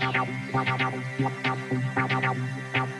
Thank you.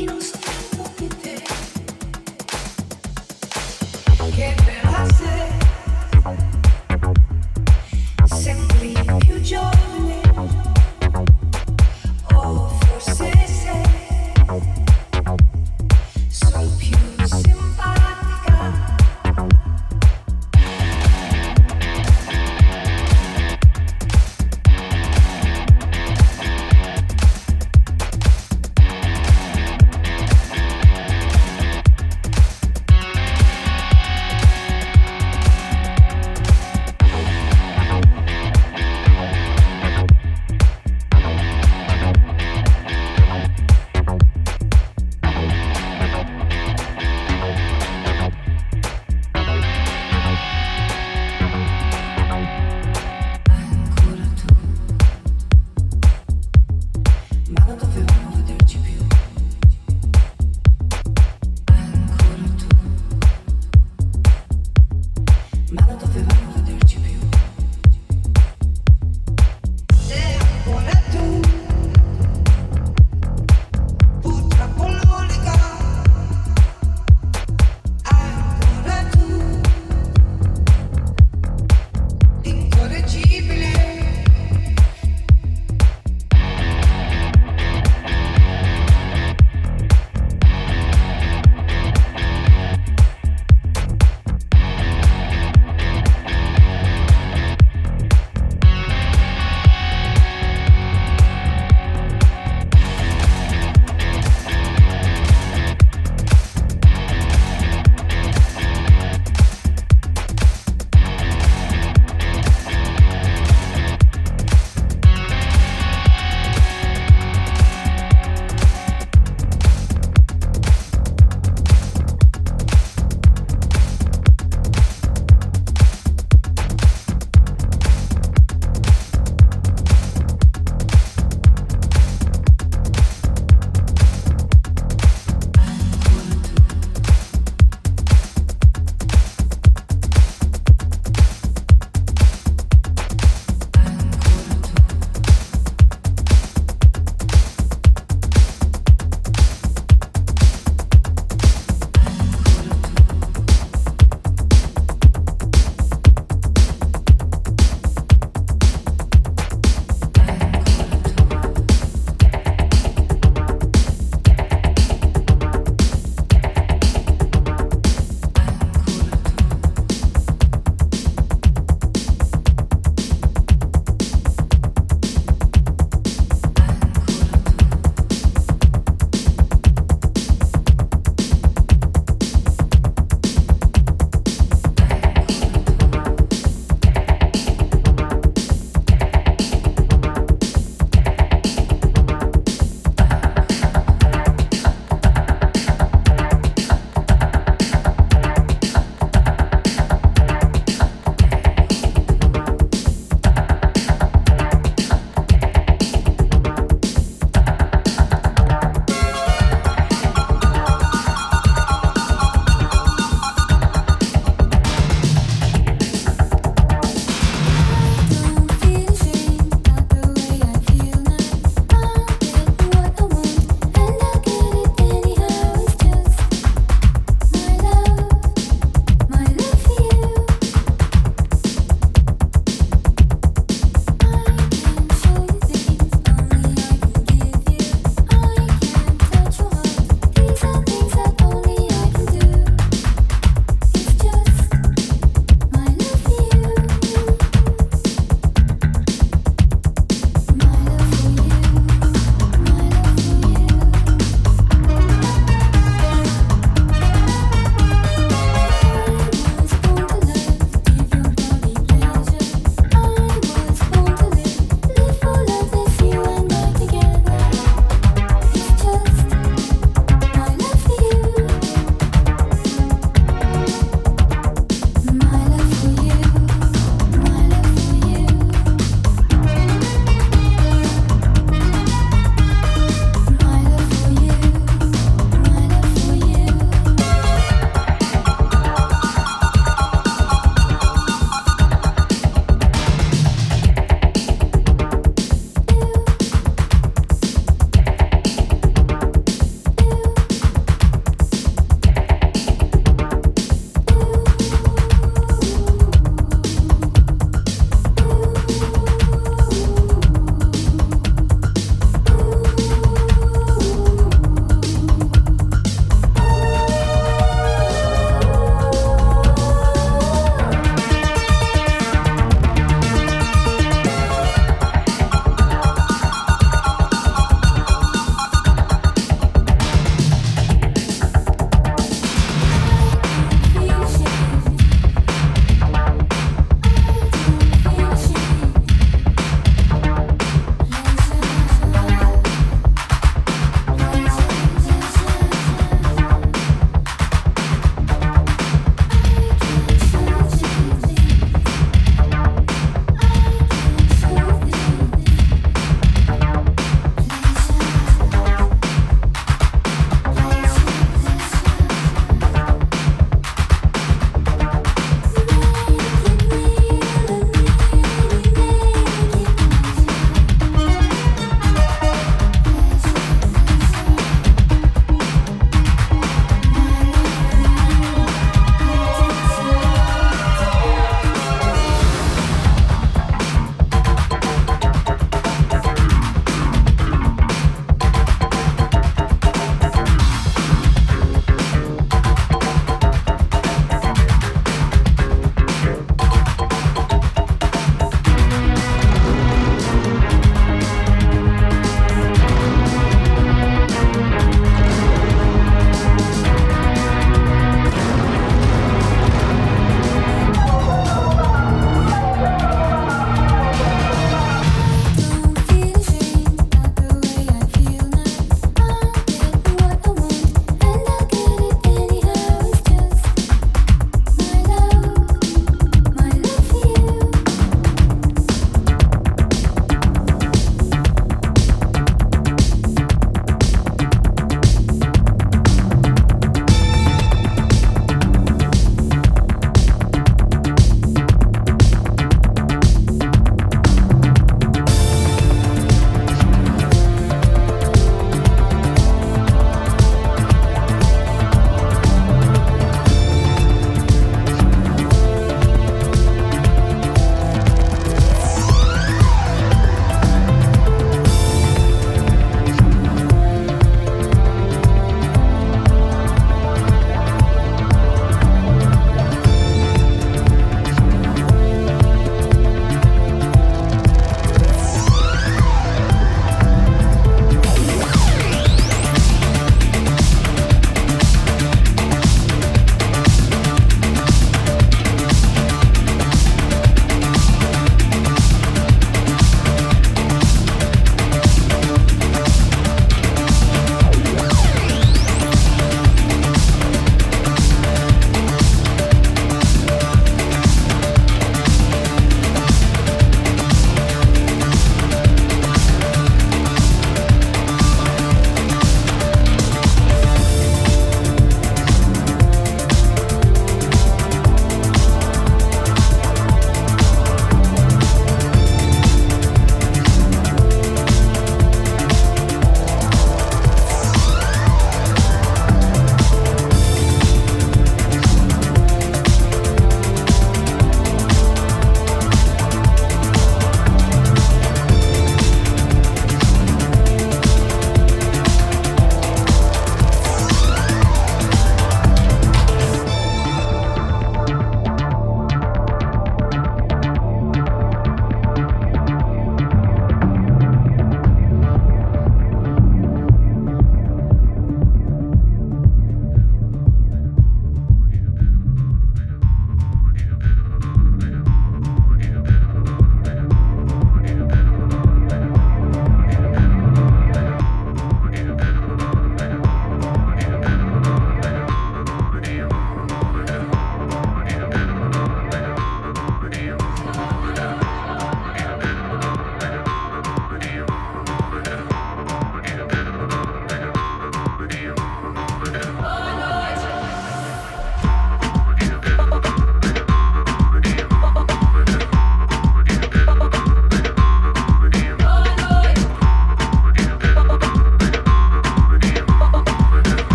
You know.